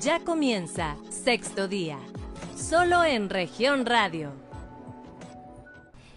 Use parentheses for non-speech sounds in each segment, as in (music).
Ya comienza sexto día, solo en región radio.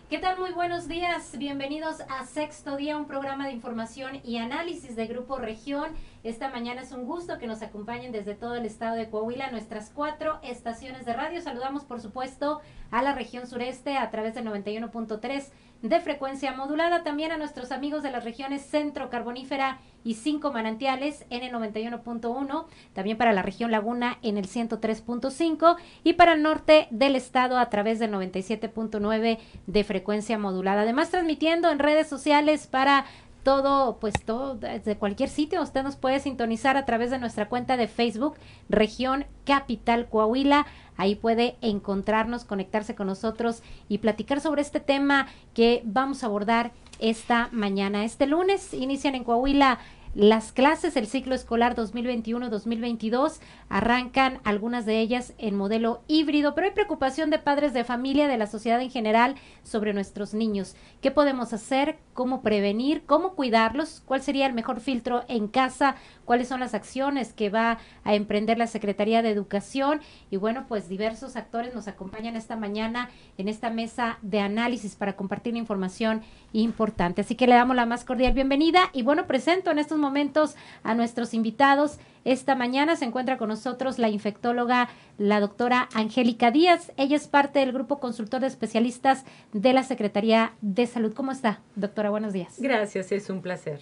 ¿Qué tal? Muy buenos días. Bienvenidos a Sexto Día, un programa de información y análisis de Grupo Región. Esta mañana es un gusto que nos acompañen desde todo el estado de Coahuila, nuestras cuatro estaciones de radio. Saludamos, por supuesto, a la región sureste a través del 91.3 de frecuencia modulada, también a nuestros amigos de las regiones centro carbonífera y cinco manantiales en el 91.1, también para la región Laguna en el 103.5 y para el norte del estado a través del 97.9 de frecuencia modulada. Además, transmitiendo en redes sociales para todo, pues todo, desde cualquier sitio. Usted nos puede sintonizar a través de nuestra cuenta de Facebook, Región Capital Coahuila. Ahí puede encontrarnos, conectarse con nosotros y platicar sobre este tema que vamos a abordar esta mañana. Este lunes inician en Coahuila las clases del ciclo escolar 2021-2022 arrancan algunas de ellas en modelo híbrido, pero hay preocupación de padres de familia, de la sociedad en general sobre nuestros niños. ¿Qué podemos hacer? ¿Cómo prevenir? ¿Cómo cuidarlos? ¿Cuál sería el mejor filtro en casa? ¿Cuáles son las acciones que va a emprender la Secretaría de Educación? Y bueno, pues diversos actores nos acompañan esta mañana en esta mesa de análisis para compartir información importante. Así que le damos la más cordial bienvenida y bueno, presento en estos momentos a nuestros invitados. Esta mañana se encuentra con nosotros la infectóloga, la doctora Angélica Díaz. Ella es parte del grupo consultor de especialistas de la Secretaría de Salud. ¿Cómo está, doctora? Buenos días. Gracias, es un placer.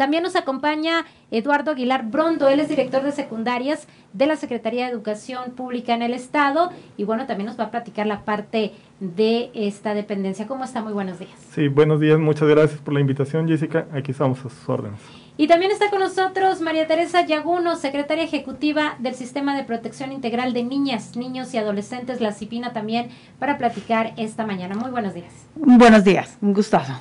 También nos acompaña Eduardo Aguilar Brondo, él es director de secundarias de la Secretaría de Educación Pública en el Estado y bueno, también nos va a platicar la parte de esta dependencia. ¿Cómo está? Muy buenos días. Sí, buenos días, muchas gracias por la invitación, Jessica. Aquí estamos a sus órdenes. Y también está con nosotros María Teresa Yaguno, secretaria ejecutiva del Sistema de Protección Integral de Niñas, Niños y Adolescentes, la CIPINA también, para platicar esta mañana. Muy buenos días. Buenos días, un gustazo.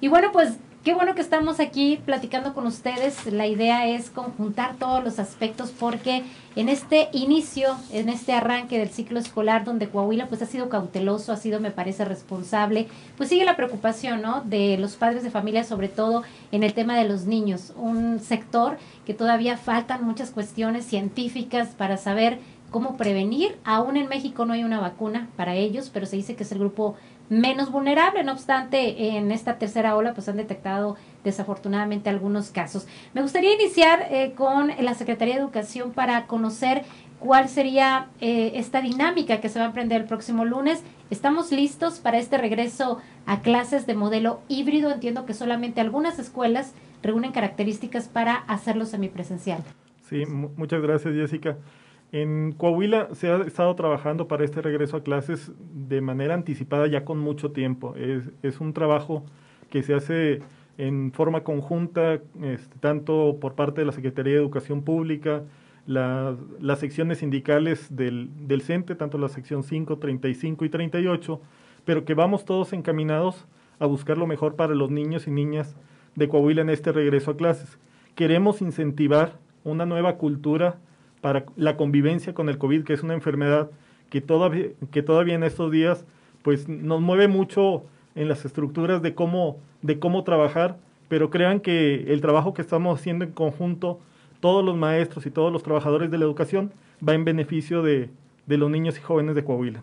Y bueno, pues Qué bueno que estamos aquí platicando con ustedes. La idea es conjuntar todos los aspectos porque en este inicio, en este arranque del ciclo escolar donde Coahuila pues ha sido cauteloso, ha sido me parece responsable, pues sigue la preocupación, ¿no? De los padres de familia, sobre todo en el tema de los niños, un sector que todavía faltan muchas cuestiones científicas para saber cómo prevenir. Aún en México no hay una vacuna para ellos, pero se dice que es el grupo menos vulnerable. No obstante, en esta tercera ola pues han detectado desafortunadamente algunos casos. Me gustaría iniciar eh, con la Secretaría de Educación para conocer cuál sería eh, esta dinámica que se va a emprender el próximo lunes. ¿Estamos listos para este regreso a clases de modelo híbrido? Entiendo que solamente algunas escuelas reúnen características para hacerlo semipresencial. Sí, muchas gracias Jessica. En Coahuila se ha estado trabajando para este regreso a clases de manera anticipada ya con mucho tiempo. Es, un trabajo que se hace en forma conjunta, este, tanto por parte de la Secretaría de Educación Pública, las secciones sindicales del, del CENTE, tanto la sección 5, 35 y 38, pero que vamos todos encaminados a buscar lo mejor para los niños y niñas de Coahuila en este regreso a clases. Queremos incentivar una nueva cultura para la convivencia con el COVID, que es una enfermedad que todavía, que todavía en estos días pues nos mueve mucho en las estructuras de cómo, de cómo trabajar, pero crean que el trabajo que estamos haciendo en conjunto, todos los maestros y todos los trabajadores de la educación, va en beneficio de, de los niños y jóvenes de Coahuila.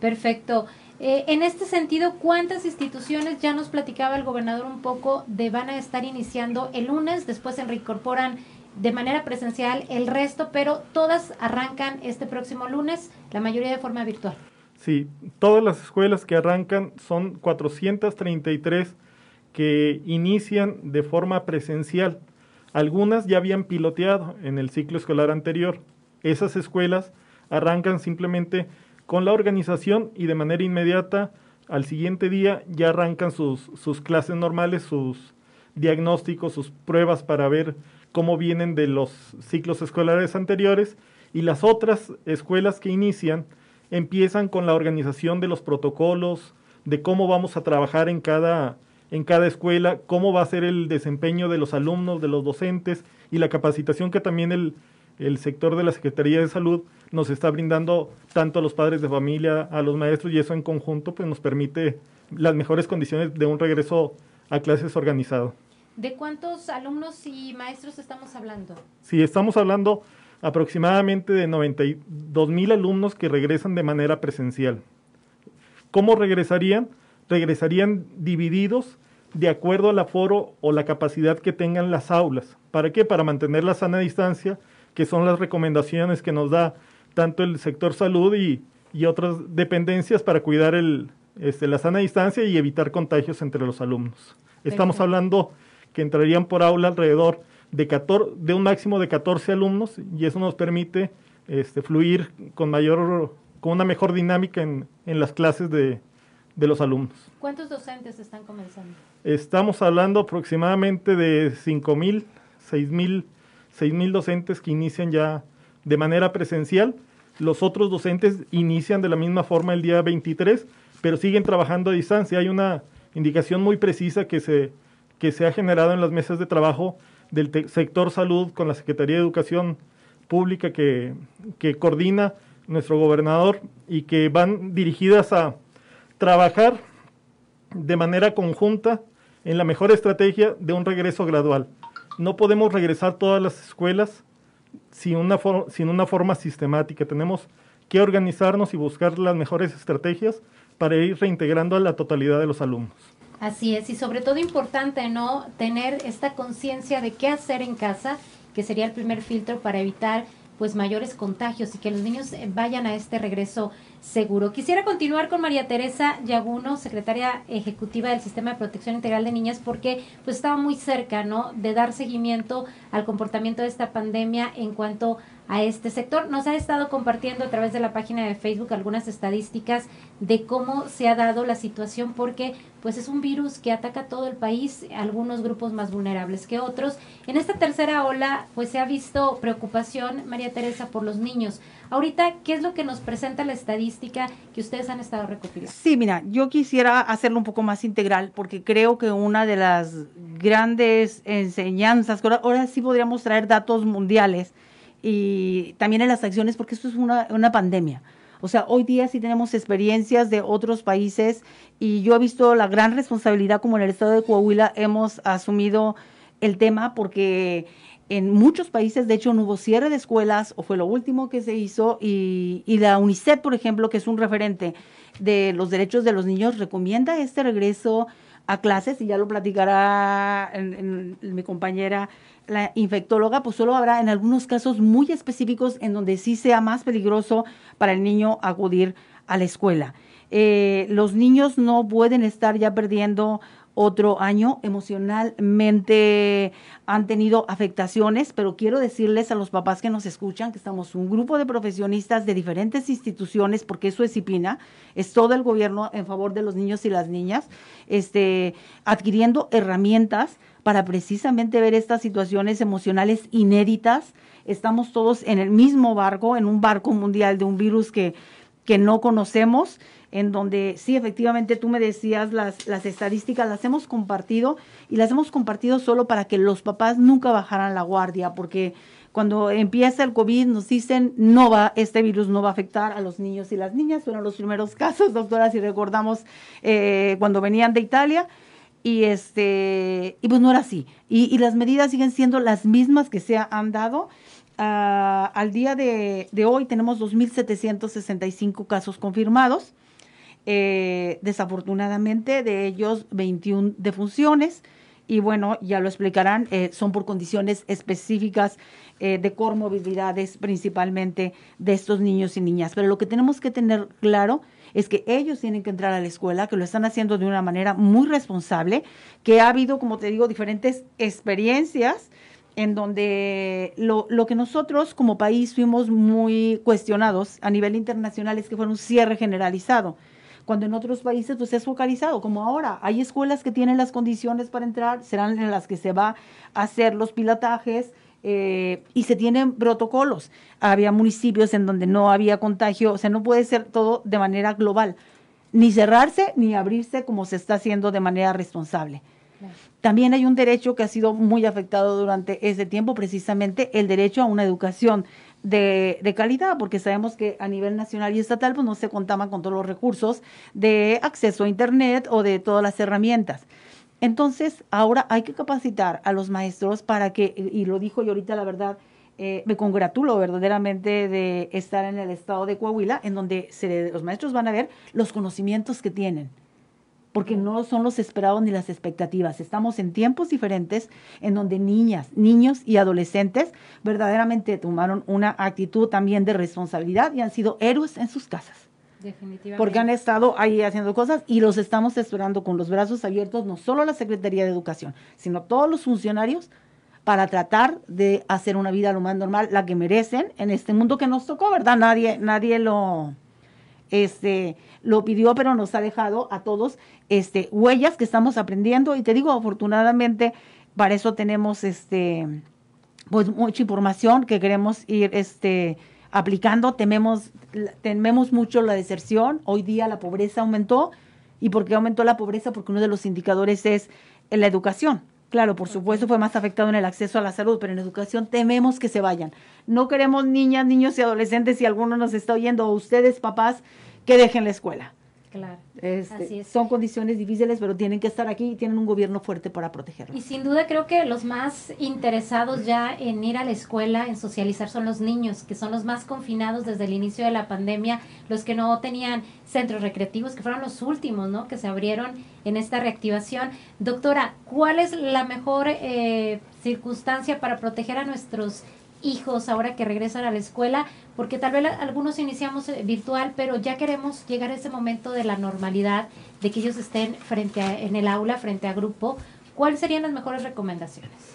Perfecto. Eh, en este sentido, ¿cuántas instituciones, ya nos platicaba el gobernador un poco, de van a estar iniciando el lunes, después se reincorporan de manera presencial el resto, pero todas arrancan este próximo lunes, la mayoría de forma virtual. Sí, todas las escuelas que arrancan son 433 que inician de forma presencial. Algunas ya habían piloteado en el ciclo escolar anterior. Esas escuelas arrancan simplemente con la organización y de manera inmediata al siguiente día ya arrancan sus, sus clases normales, sus diagnósticos, sus pruebas para ver cómo vienen de los ciclos escolares anteriores y las otras escuelas que inician empiezan con la organización de los protocolos, de cómo vamos a trabajar en cada, en cada escuela, cómo va a ser el desempeño de los alumnos, de los docentes y la capacitación que también el, el sector de la Secretaría de Salud nos está brindando tanto a los padres de familia, a los maestros y eso en conjunto pues nos permite las mejores condiciones de un regreso a clases organizado. ¿De cuántos alumnos y maestros estamos hablando? Sí, estamos hablando aproximadamente de 92 mil alumnos que regresan de manera presencial. ¿Cómo regresarían? Regresarían divididos de acuerdo al aforo o la capacidad que tengan las aulas. ¿Para qué? Para mantener la sana distancia, que son las recomendaciones que nos da tanto el sector salud y, otras dependencias para cuidar el, este, la sana distancia y evitar contagios entre los alumnos. Estamos hablando que entrarían por aula alrededor de, de un máximo de 14 alumnos y eso nos permite este, fluir con mayor con una mejor dinámica en, en las clases de, de, los alumnos. ¿Cuántos docentes están comenzando? Estamos hablando aproximadamente de 5.000, 6.000 mil docentes que inician ya de manera presencial. Los otros docentes inician de la misma forma el día 23, pero siguen trabajando a distancia. Hay una indicación muy precisa que se, que se ha generado en las mesas de trabajo del sector salud con la Secretaría de Educación Pública que, coordina nuestro gobernador y que van dirigidas a trabajar de manera conjunta en la mejor estrategia de un regreso gradual. No podemos regresar todas las escuelas sin una, sin una forma sistemática. Tenemos que organizarnos y buscar las mejores estrategias para ir reintegrando a la totalidad de los alumnos. Así es, y sobre todo importante, ¿no? Tener esta conciencia de qué hacer en casa, que sería el primer filtro para evitar pues mayores contagios y que los niños eh, vayan a este regreso seguro. Quisiera continuar con María Teresa Yaguno, secretaria ejecutiva del Sistema de Protección Integral de Niñas, porque pues estaba muy cerca, ¿no? De dar seguimiento al comportamiento de esta pandemia en cuanto a este sector. Nos ha estado compartiendo a través de la página de Facebook algunas estadísticas de cómo se ha dado la situación porque pues es un virus que ataca todo el país, algunos grupos más vulnerables que otros. En esta tercera ola pues se ha visto preocupación, María Teresa, por los niños. Ahorita, ¿qué es lo que nos presenta la estadística que ustedes han estado recopilando? Sí, mira, yo quisiera hacerlo un poco más integral porque creo que una de las grandes enseñanzas, ahora sí podríamos traer datos mundiales, y también en las acciones, porque esto es una, una pandemia. O sea, hoy día sí tenemos experiencias de otros países y yo he visto la gran responsabilidad como en el estado de Coahuila hemos asumido el tema porque en muchos países, de hecho, no hubo cierre de escuelas o fue lo último que se hizo y, y la UNICEF, por ejemplo, que es un referente de los derechos de los niños, recomienda este regreso a clases y ya lo platicará mi compañera la infectóloga, pues solo habrá en algunos casos muy específicos en donde sí sea más peligroso para el niño acudir a la escuela. Eh, los niños no pueden estar ya perdiendo otro año emocionalmente han tenido afectaciones, pero quiero decirles a los papás que nos escuchan que estamos un grupo de profesionistas de diferentes instituciones, porque eso es disciplina, es todo el gobierno en favor de los niños y las niñas, este, adquiriendo herramientas para precisamente ver estas situaciones emocionales inéditas. Estamos todos en el mismo barco, en un barco mundial de un virus que, que no conocemos, en donde sí, efectivamente, tú me decías, las, las estadísticas las hemos compartido y las hemos compartido solo para que los papás nunca bajaran la guardia, porque cuando empieza el COVID nos dicen no va, este virus no va a afectar a los niños y las niñas, fueron los primeros (laughs) casos, doctora, si recordamos eh, cuando venían de Italia, y este y pues no era así. Y, las medidas siguen siendo las mismas que se han dado. Ah, al día de, hoy tenemos 2.765 casos confirmados eh, desafortunadamente de ellos 21 defunciones. Y bueno ya lo explicarán eh, son por condiciones específicas eh, de comorbilidades principalmente de estos niños y niñas. Pero lo que tenemos que tener claro es que ellos tienen que entrar a la escuela, que lo están haciendo de una manera muy responsable, que ha habido, como te digo, diferentes experiencias en donde lo, lo, que nosotros como país fuimos muy cuestionados a nivel internacional es que fue un cierre generalizado, cuando en otros países pues es focalizado, como ahora hay escuelas que tienen las condiciones para entrar, serán en las que se va a hacer los pilotajes, eh, y se tienen protocolos. Había municipios en donde no había contagio, o sea, no puede ser todo de manera global, ni cerrarse ni abrirse como se está haciendo de manera responsable. También hay un derecho que ha sido muy afectado durante ese tiempo, precisamente el derecho a una educación de, calidad, porque sabemos que a nivel nacional y estatal pues no se contaban con todos los recursos de acceso a Internet o de todas las herramientas. Entonces, ahora hay que capacitar a los maestros para que, y lo dijo yo ahorita la verdad, eh, me congratulo verdaderamente de estar en el estado de Coahuila, en donde se, los maestros van a ver los conocimientos que tienen, porque no son los esperados ni las expectativas. Estamos en tiempos diferentes en donde niñas, niños y adolescentes verdaderamente tomaron una actitud también de responsabilidad y han sido héroes en sus casas. Definitivamente. Porque han estado ahí haciendo cosas y los estamos esperando con los brazos abiertos, no solo la Secretaría de Educación, sino todos los funcionarios para tratar de hacer una vida lo más normal, la que merecen en este mundo que nos tocó, ¿verdad? Nadie, nadie lo, este, lo pidió, pero nos ha dejado a todos este, huellas que estamos aprendiendo. Y te digo, afortunadamente, para eso tenemos este, pues, mucha información que queremos ir este, aplicando. Tememos, tememos mucho la deserción. Hoy día la pobreza aumentó. ¿Y por qué aumentó la pobreza? Porque uno de los indicadores es la educación. Claro, por supuesto fue más afectado en el acceso a la salud, pero en educación tememos que se vayan. No queremos niñas, niños y adolescentes, si alguno nos está oyendo, o ustedes papás, que dejen la escuela. Claro. Este, Así es. Son condiciones difíciles, pero tienen que estar aquí y tienen un gobierno fuerte para protegerlos. Y sin duda creo que los más interesados ya en ir a la escuela, en socializar, son los niños, que son los más confinados desde el inicio de la pandemia, los que no tenían centros recreativos, que fueron los últimos, ¿no? Que se abrieron en esta reactivación. Doctora, ¿cuál es la mejor eh, circunstancia para proteger a nuestros hijos ahora que regresan a la escuela? Porque tal vez algunos iniciamos eh, virtual, pero ya queremos llegar a ese momento de la normalidad, de que ellos estén frente a, en el aula, frente a grupo. ¿Cuáles serían las mejores recomendaciones?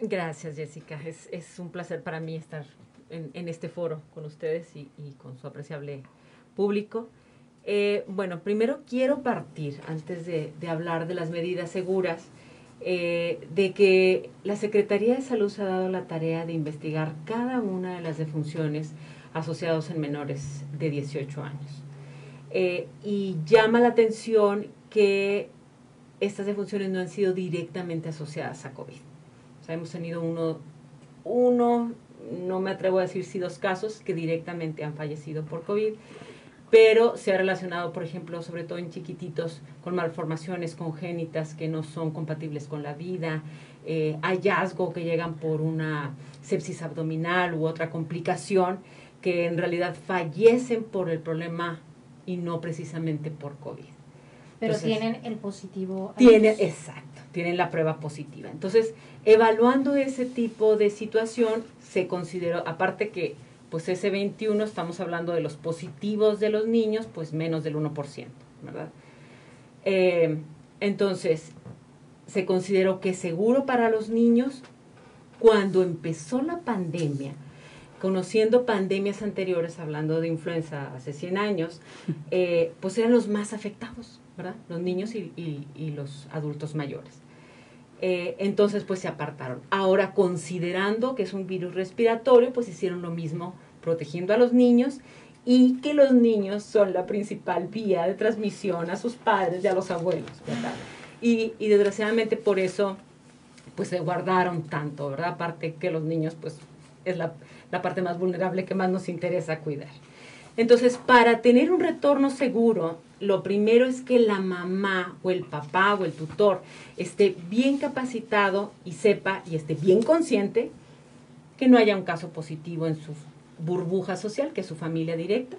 Gracias, Jessica. Es, es un placer para mí estar en, en este foro con ustedes y, y con su apreciable público. Eh, bueno, primero quiero partir, antes de, de hablar de las medidas seguras, eh, de que la Secretaría de Salud se ha dado la tarea de investigar cada una de las defunciones asociadas en menores de 18 años. Eh, y llama la atención que estas defunciones no han sido directamente asociadas a COVID. O sea, hemos tenido uno, uno, no me atrevo a decir si dos casos que directamente han fallecido por COVID, pero se ha relacionado, por ejemplo, sobre todo en chiquititos, con malformaciones congénitas que no son compatibles con la vida, eh, hallazgo que llegan por una sepsis abdominal u otra complicación, que en realidad fallecen por el problema y no precisamente por COVID. Pero Entonces, tienen el positivo. tienen, exacto, tienen la prueba positiva. Entonces, evaluando ese tipo de situación, se consideró, aparte que pues ese 21 estamos hablando de los positivos de los niños, pues menos del 1%, ¿verdad? Eh, entonces, se consideró que seguro para los niños, cuando empezó la pandemia, conociendo pandemias anteriores, hablando de influenza hace 100 años, (laughs) eh, pues eran los más afectados, ¿verdad? Los niños y, y- y los adultos mayores. Eh, entonces, pues se apartaron. Ahora, considerando que es un virus respiratorio, pues hicieron lo mismo, protegiendo a los niños y que los niños son la principal vía de transmisión a sus padres y a los abuelos, ¿verdad? Y, y desgraciadamente por eso, pues se guardaron tanto, ¿verdad? Aparte que los niños, pues es la, la parte más vulnerable que más nos interesa cuidar. Entonces, para tener un retorno seguro, lo primero es que la mamá o el papá o el tutor esté bien capacitado y sepa y esté bien consciente que no haya un caso positivo en su burbuja social, que es su familia directa,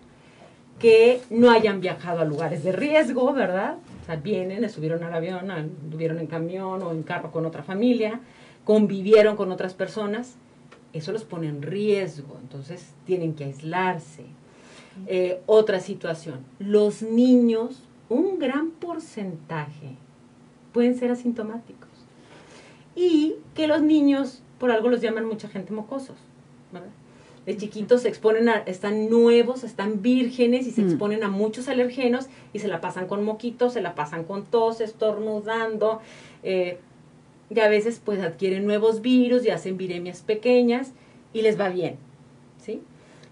que no hayan viajado a lugares de riesgo, ¿verdad? O sea, vienen, subieron al avión, anduvieron en camión o en carro con otra familia, convivieron con otras personas, eso los pone en riesgo, entonces tienen que aislarse. Eh, otra situación, los niños, un gran porcentaje pueden ser asintomáticos. Y que los niños, por algo los llaman mucha gente mocosos, ¿verdad? De chiquitos se exponen a, están nuevos, están vírgenes y se Mm. exponen a muchos alergenos y se la pasan con moquitos, se la pasan con tos, estornudando, eh, y a veces pues adquieren nuevos virus y hacen viremias pequeñas y les va bien, ¿sí?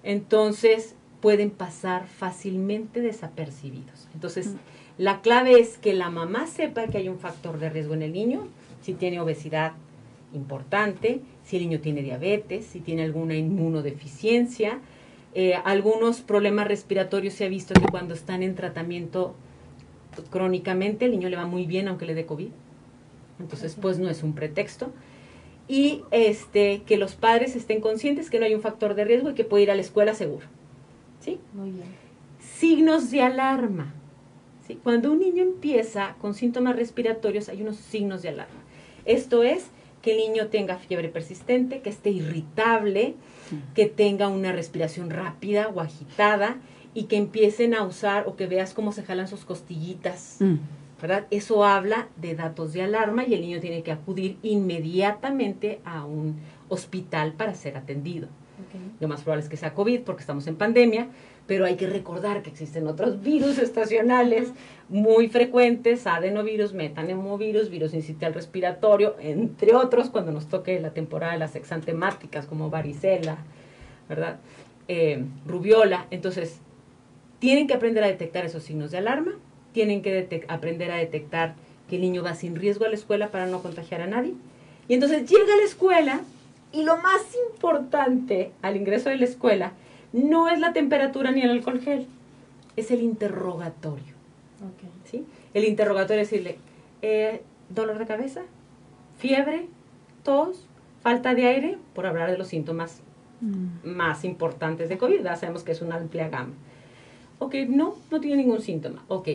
Entonces pueden pasar fácilmente desapercibidos. Entonces, Mm. la clave es que la mamá sepa que hay un factor de riesgo en el niño, si tiene obesidad importante, si el niño tiene diabetes, si tiene alguna inmunodeficiencia, eh, algunos problemas respiratorios se ha visto que cuando están en tratamiento crónicamente el niño le va muy bien aunque le dé COVID. Entonces, pues no es un pretexto. y este, que los padres estén conscientes que no hay un factor de riesgo y que puede ir a la escuela seguro. ¿Sí? Muy bien. Signos de alarma. ¿sí? Cuando un niño empieza con síntomas respiratorios, hay unos signos de alarma. Esto es que el niño tenga fiebre persistente, que esté irritable, que tenga una respiración rápida o agitada y que empiecen a usar o que veas cómo se jalan sus costillitas. Mm. ¿verdad? Eso habla de datos de alarma y el niño tiene que acudir inmediatamente a un hospital para ser atendido. Ok. Lo más probable es que sea COVID porque estamos en pandemia, pero hay que recordar que existen otros virus estacionales muy frecuentes, adenovirus, metanemovirus, virus incitial respiratorio, entre otros, cuando nos toque la temporada de las exantemáticas como varicela, ¿verdad? Eh, rubiola. Entonces, tienen que aprender a detectar esos signos de alarma, tienen que aprender a detectar que el niño va sin riesgo a la escuela para no contagiar a nadie. Y entonces llega a la escuela y lo más importante al ingreso de la escuela no es la temperatura ni el alcohol gel, es el interrogatorio. Ok. ¿sí? El interrogatorio es decirle, eh, dolor de cabeza, fiebre, tos, falta de aire, por hablar de los síntomas Mm. más importantes de COVID, ya sabemos que es una amplia gama. Ok, no, no tiene ningún síntoma. Ok,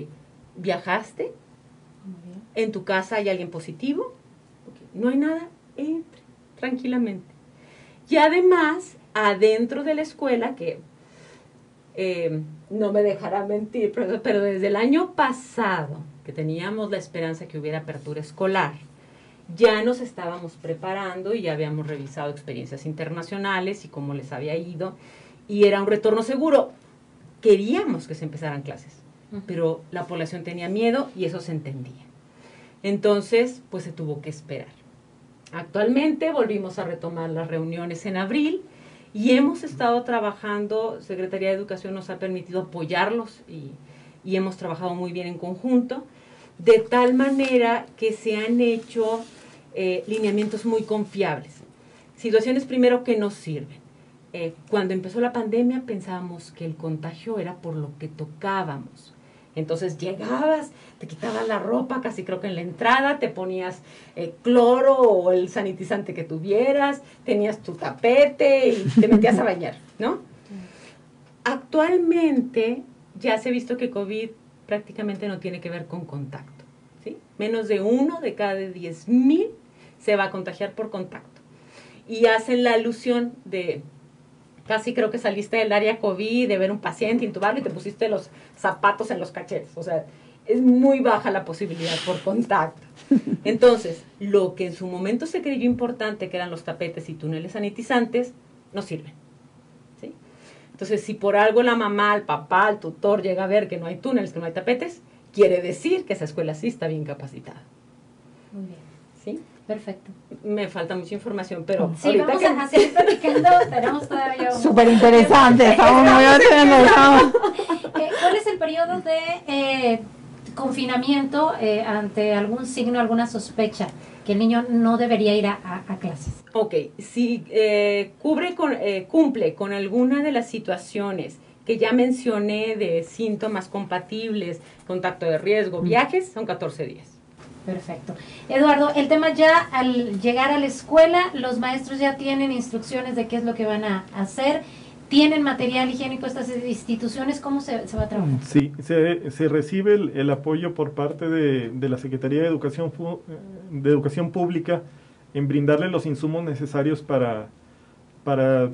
viajaste, en tu casa hay alguien positivo, Ok, no hay nada, entre tranquilamente. Y además, adentro de la escuela, que eh, no me dejará mentir, pero, pero desde el año pasado, que teníamos la esperanza que hubiera apertura escolar, ya nos estábamos preparando y ya habíamos revisado experiencias internacionales y cómo les había ido, y era un retorno seguro. Queríamos que se empezaran clases, pero la población tenía miedo y eso se entendía. Entonces, pues se tuvo que esperar. Actualmente volvimos a retomar las reuniones en abril y hemos estado trabajando, Secretaría de Educación nos ha permitido apoyarlos y, hemos trabajado muy bien en conjunto, de tal manera que se han hecho eh, lineamientos muy confiables. Situaciones primero que nos sirven. Eh, cuando empezó la pandemia pensábamos que el contagio era por lo que tocábamos. Entonces llegabas, te quitabas la ropa, casi creo que en la entrada, te ponías eh, cloro o el sanitizante que tuvieras, tenías tu tapete y te metías a bañar, ¿no? Actualmente ya se ha visto que COVID prácticamente no tiene que ver con contacto, ¿sí? Menos de uno de cada diez mil se va a contagiar por contacto. Y hacen la alusión de casi creo que saliste del área COVID, de ver un paciente, intubarlo y te pusiste los zapatos en los cachetes. O sea, es muy baja la posibilidad por contacto. (laughs) Entonces, lo que en su momento se creyó importante, que eran los tapetes y túneles sanitizantes, no sirven. ¿sí? Entonces, si por algo la mamá, el papá, el tutor llega a ver que no hay túneles, que no hay tapetes, quiere decir que esa escuela sí está bien capacitada. Muy bien. ¿sí? Perfecto. Me falta mucha información, pero Sí, ahorita vamos que- a seguir (laughs) platicando. Tenemos todavía Súper (laughs) interesante, (laughs) estamos muy interesados. Eh, ¿Cuál es el periodo de eh, confinamiento eh, ante algún signo, alguna sospecha que el niño no debería ir a, a- a clases? Ok, si eh, cubre con, eh, cumple con alguna de las situaciones que ya mencioné de síntomas compatibles, contacto de riesgo, viajes, son 14 días. Perfecto. Eduardo, el tema ya al llegar a la escuela, los maestros ya tienen instrucciones de qué es lo que van a hacer, tienen material higiénico estas instituciones, ¿cómo se, se va a trabajar? Sí, se, se recibe el, el apoyo por parte de, de la Secretaría de Educación, de Educación Pública en brindarle los insumos necesarios para, para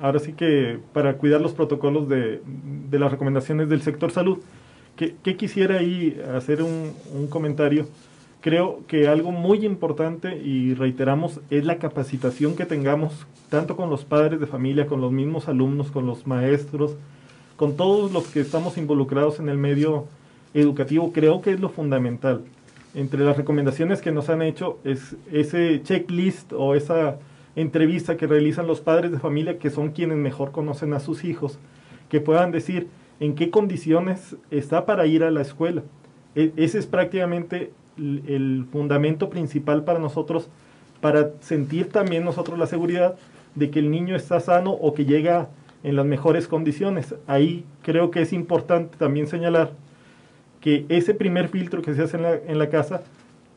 ahora sí que para cuidar los protocolos de, de las recomendaciones del sector salud. Que que quisiera ahí hacer un, un comentario? Creo que algo muy importante y reiteramos es la capacitación que tengamos tanto con los padres de familia, con los mismos alumnos, con los maestros, con todos los que estamos involucrados en el medio educativo, creo que es lo fundamental. Entre las recomendaciones que nos han hecho es ese checklist o esa entrevista que realizan los padres de familia, que son quienes mejor conocen a sus hijos, que puedan decir en qué condiciones está para ir a la escuela. E- ese es prácticamente el, fundamento principal para nosotros, para sentir también nosotros la seguridad de que el niño está sano o que llega en las mejores condiciones. Ahí creo que es importante también señalar que ese primer filtro que se hace en la, en la casa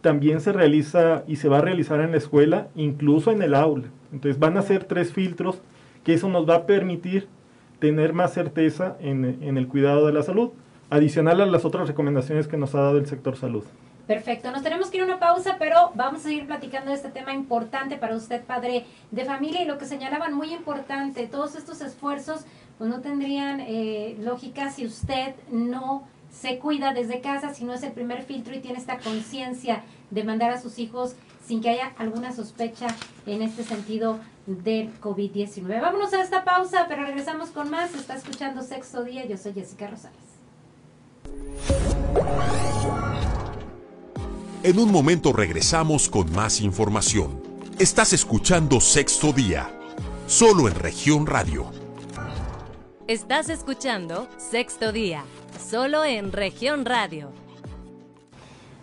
también se realiza y se va a realizar en la escuela, incluso en el aula. Entonces van a ser tres filtros que eso nos va a permitir tener más certeza en, en el cuidado de la salud, adicional a las otras recomendaciones que nos ha dado el sector salud. Perfecto, nos tenemos que ir a una pausa, pero vamos a seguir platicando de este tema importante para usted, padre de familia, y lo que señalaban muy importante, todos estos esfuerzos pues no tendrían eh, lógica si usted no se cuida desde casa, si no es el primer filtro y tiene esta conciencia de mandar a sus hijos sin que haya alguna sospecha en este sentido del COVID-19. Vámonos a esta pausa, pero regresamos con más. Está escuchando Sexto Día, yo soy Jessica Rosales. En un momento regresamos con más información. Estás escuchando Sexto Día, solo en región radio. Estás escuchando Sexto Día, solo en región radio.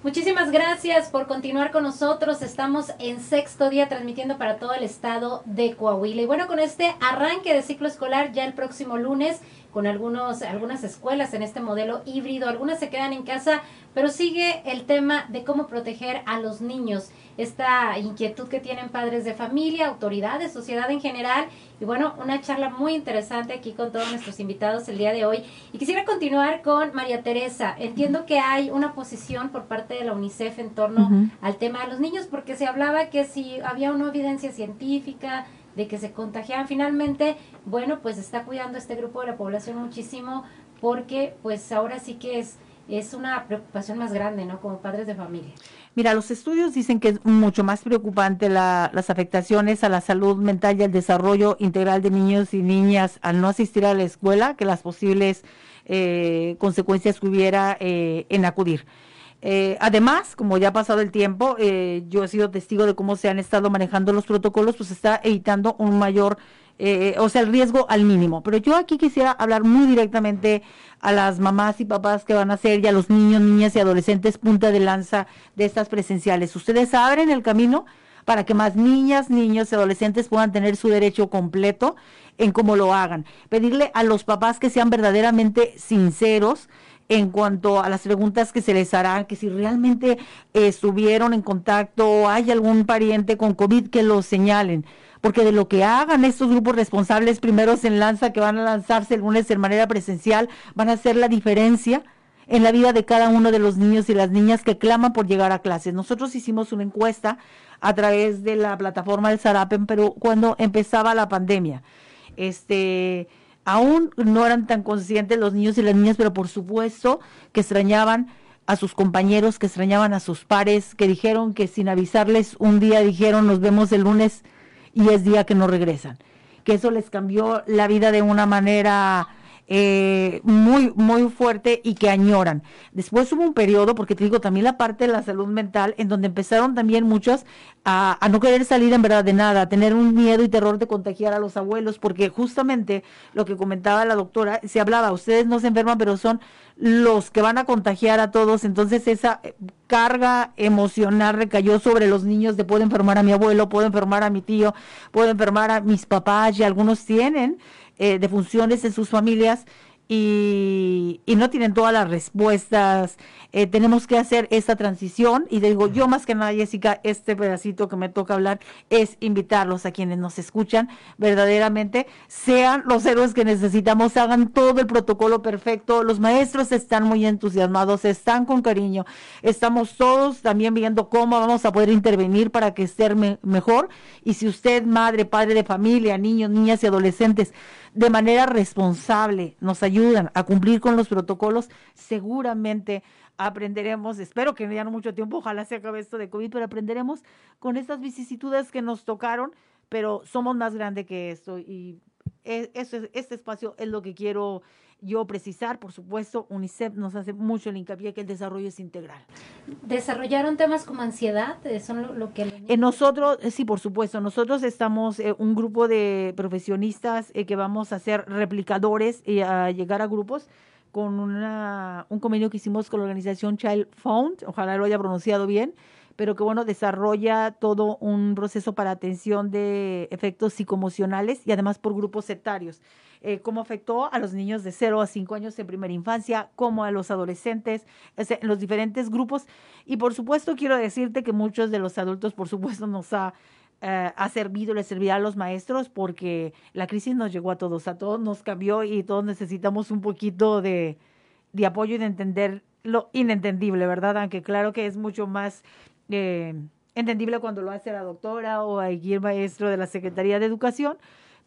Muchísimas gracias por continuar con nosotros. Estamos en sexto día transmitiendo para todo el estado de Coahuila. Y bueno, con este arranque de ciclo escolar ya el próximo lunes con algunos, algunas escuelas en este modelo híbrido. Algunas se quedan en casa, pero sigue el tema de cómo proteger a los niños. Esta inquietud que tienen padres de familia, autoridades, sociedad en general. Y bueno, una charla muy interesante aquí con todos nuestros invitados el día de hoy. Y quisiera continuar con María Teresa. Entiendo que hay una posición por parte de la UNICEF en torno al tema de los niños, porque se hablaba que si había una evidencia científica, de que se contagiaban. Finalmente, bueno, pues está cuidando este grupo de la población muchísimo porque pues ahora sí que es, es una preocupación más grande, ¿no? Como padres de familia. Mira, los estudios dicen que es mucho más preocupante la, las afectaciones a la salud mental y al desarrollo integral de niños y niñas al no asistir a la escuela que las posibles eh, consecuencias que hubiera eh, en acudir. Eh, además, como ya ha pasado el tiempo, eh, yo he sido testigo de cómo se han estado manejando los protocolos, pues está evitando un mayor, eh, o sea, el riesgo al mínimo. Pero yo aquí quisiera hablar muy directamente a las mamás y papás que van a ser y a los niños, niñas y adolescentes punta de lanza de estas presenciales. Ustedes abren el camino para que más niñas, niños y adolescentes puedan tener su derecho completo en cómo lo hagan. Pedirle a los papás que sean verdaderamente sinceros, en cuanto a las preguntas que se les harán, que si realmente eh, estuvieron en contacto o hay algún pariente con COVID, que lo señalen. Porque de lo que hagan estos grupos responsables primeros en lanza, que van a lanzarse el lunes de manera presencial, van a hacer la diferencia en la vida de cada uno de los niños y las niñas que claman por llegar a clases. Nosotros hicimos una encuesta a través de la plataforma del Sarapen, pero cuando empezaba la pandemia. Este aún no eran tan conscientes los niños y las niñas, pero por supuesto que extrañaban a sus compañeros, que extrañaban a sus pares, que dijeron que sin avisarles un día dijeron nos vemos el lunes y es día que no regresan. Que eso les cambió la vida de una manera eh, muy, muy fuerte y que añoran. Después hubo un periodo, porque te digo, también la parte de la salud mental, en donde empezaron también muchos a, a, no querer salir en verdad de nada, a tener un miedo y terror de contagiar a los abuelos, porque justamente lo que comentaba la doctora, se hablaba, ustedes no se enferman, pero son los que van a contagiar a todos, entonces esa eh, carga emocional recayó sobre los niños de puedo enfermar a mi abuelo, puedo enfermar a mi tío, puedo enfermar a mis papás y algunos tienen eh, de funciones en sus familias y, y, no tienen todas las respuestas. Eh, tenemos que hacer esta transición y digo, yo más que nada, Jessica, este pedacito que me toca hablar es invitarlos a quienes nos escuchan verdaderamente, sean los héroes que necesitamos, hagan todo el protocolo perfecto. Los maestros están muy entusiasmados, están con cariño. Estamos todos también viendo cómo vamos a poder intervenir para que esté me mejor. Y si usted, madre, padre de familia, niños, niñas y adolescentes, de manera responsable nos ayudan a cumplir con los protocolos, seguramente aprenderemos, espero que ya no mucho tiempo, ojalá se acabe esto de COVID, pero aprenderemos con estas vicisitudes que nos tocaron, pero somos más grandes que esto y e, este, este espacio es lo que quiero yo precisar, por supuesto, UNICEF nos hace mucho el hincapié que el desarrollo es integral. ¿Desarrollaron temas como ansiedad? ¿Son lo, lo que...? En nosotros, sí, por supuesto, nosotros estamos eh, un grupo de profesionistas eh, que vamos a ser replicadores y a llegar a grupos con una, un convenio que hicimos con la organización Child Fund, ojalá lo haya pronunciado bien, pero que bueno, desarrolla todo un proceso para atención de efectos psicoemocionales y además por grupos etarios. Eh, cómo afectó a los niños de 0 a 5 años en primera infancia, como a los adolescentes, en los diferentes grupos. Y por supuesto quiero decirte que muchos de los adultos, por supuesto, nos ha eh, ha servido, le servirá a los maestros porque la crisis nos llegó a todos, a todos nos cambió y todos necesitamos un poquito de, de apoyo y de entender lo inentendible, ¿verdad? Aunque claro que es mucho más eh, entendible cuando lo hace la doctora o aquí el maestro de la Secretaría de Educación,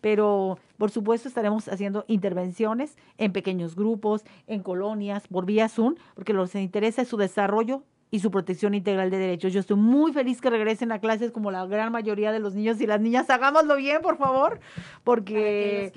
pero por supuesto estaremos haciendo intervenciones en pequeños grupos, en colonias, por vía Zoom, porque lo que interesa es su desarrollo y su protección integral de derechos. Yo estoy muy feliz que regresen a clases como la gran mayoría de los niños y las niñas. Hagámoslo bien, por favor, porque,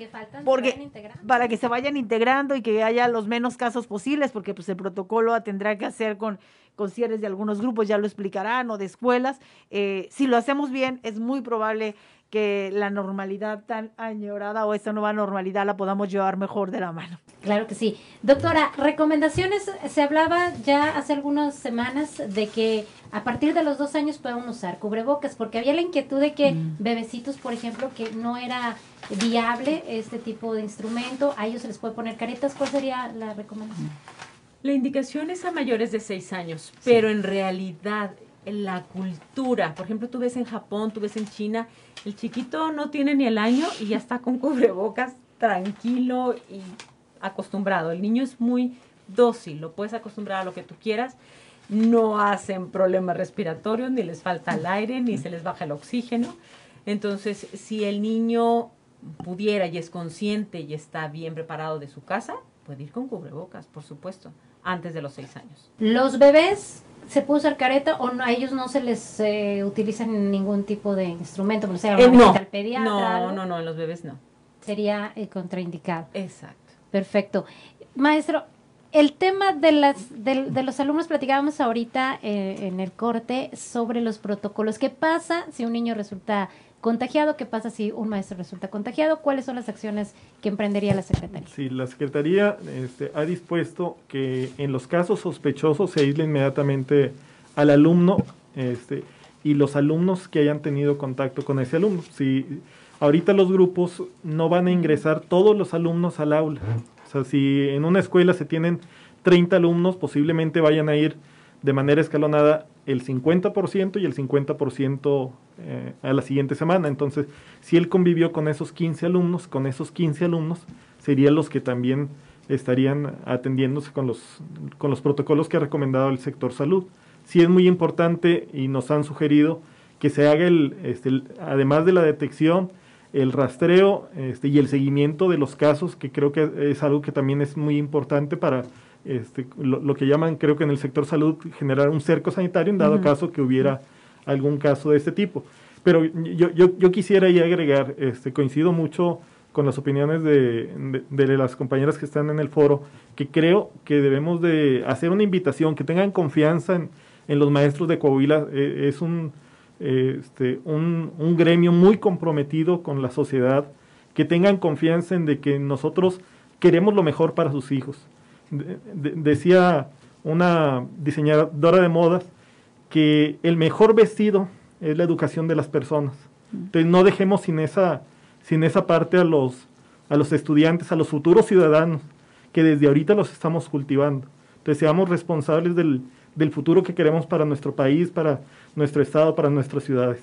porque para que se vayan integrando y que haya los menos casos posibles, porque pues el protocolo tendrá que hacer con, con cierres de algunos grupos, ya lo explicarán, o de escuelas. Eh, si lo hacemos bien, es muy probable que la normalidad tan añorada o esta nueva normalidad la podamos llevar mejor de la mano. Claro que sí. Doctora, recomendaciones, se hablaba ya hace algunas semanas de que a partir de los dos años puedan usar cubrebocas, porque había la inquietud de que mm. bebecitos, por ejemplo, que no era viable este tipo de instrumento, a ellos se les puede poner caretas, ¿cuál sería la recomendación? La indicación es a mayores de seis años, pero en realidad la cultura, por ejemplo, tú ves en Japón, tú ves en China, el chiquito no tiene ni el año y ya está con (laughs) cubrebocas tranquilo y acostumbrado. El niño es muy dócil, lo puedes acostumbrar a lo que tú quieras. No hacen problemas respiratorios, ni les falta el aire, ni se les baja el oxígeno. Entonces, si el niño pudiera y es consciente y está bien preparado de su casa, puede ir con cubrebocas, por supuesto, antes de los seis años. Los bebés se puede usar careta o no, a ellos no se les eh, utiliza ningún tipo de instrumento, sea, eh, no. no, no, no, en los bebés no. Sería eh, contraindicado. Exacto. Perfecto. Maestro, el tema de, las, de, de los alumnos, platicábamos ahorita en el corte sobre los protocolos. ¿Qué pasa si un niño resulta contagiado? ¿Qué pasa si un maestro resulta contagiado? ¿Cuáles son las acciones que emprendería la Secretaría? Sí, la Secretaría este, ha dispuesto que en los casos sospechosos se aísle inmediatamente al alumno este, y los alumnos que hayan tenido contacto con ese alumno. Si ahorita los grupos no van a ingresar todos los alumnos al aula. O sea, si en una escuela se tienen 30 alumnos, posiblemente vayan a ir de manera escalonada el 50% y el 50% eh, a la siguiente semana. Entonces, si él convivió con esos 15 alumnos, con esos 15 alumnos serían los que también estarían atendiéndose con los, con los protocolos que ha recomendado el sector salud. Sí es muy importante y nos han sugerido que se haga el, este, además de la detección, el rastreo este, y el seguimiento de los casos, que creo que es algo que también es muy importante para este, lo, que llaman, creo que en el sector salud, generar un cerco sanitario en dado caso que hubiera algún caso de este tipo. Pero yo, yo, yo quisiera agregar, este, coincido mucho con las opiniones de, de, las compañeras que están en el foro, que creo que debemos de hacer una invitación, que tengan confianza en, en los maestros de Coahuila. Eh, es un, este, un, un, gremio muy comprometido con la sociedad, que tengan confianza en de que nosotros queremos lo mejor para sus hijos decía una diseñadora de modas que el mejor vestido es la educación de las personas. Entonces no dejemos sin esa, sin esa parte a los, a los estudiantes, a los futuros ciudadanos, que desde ahorita los estamos cultivando. Entonces seamos responsables del, del futuro que queremos para nuestro país, para nuestro estado, para nuestras ciudades.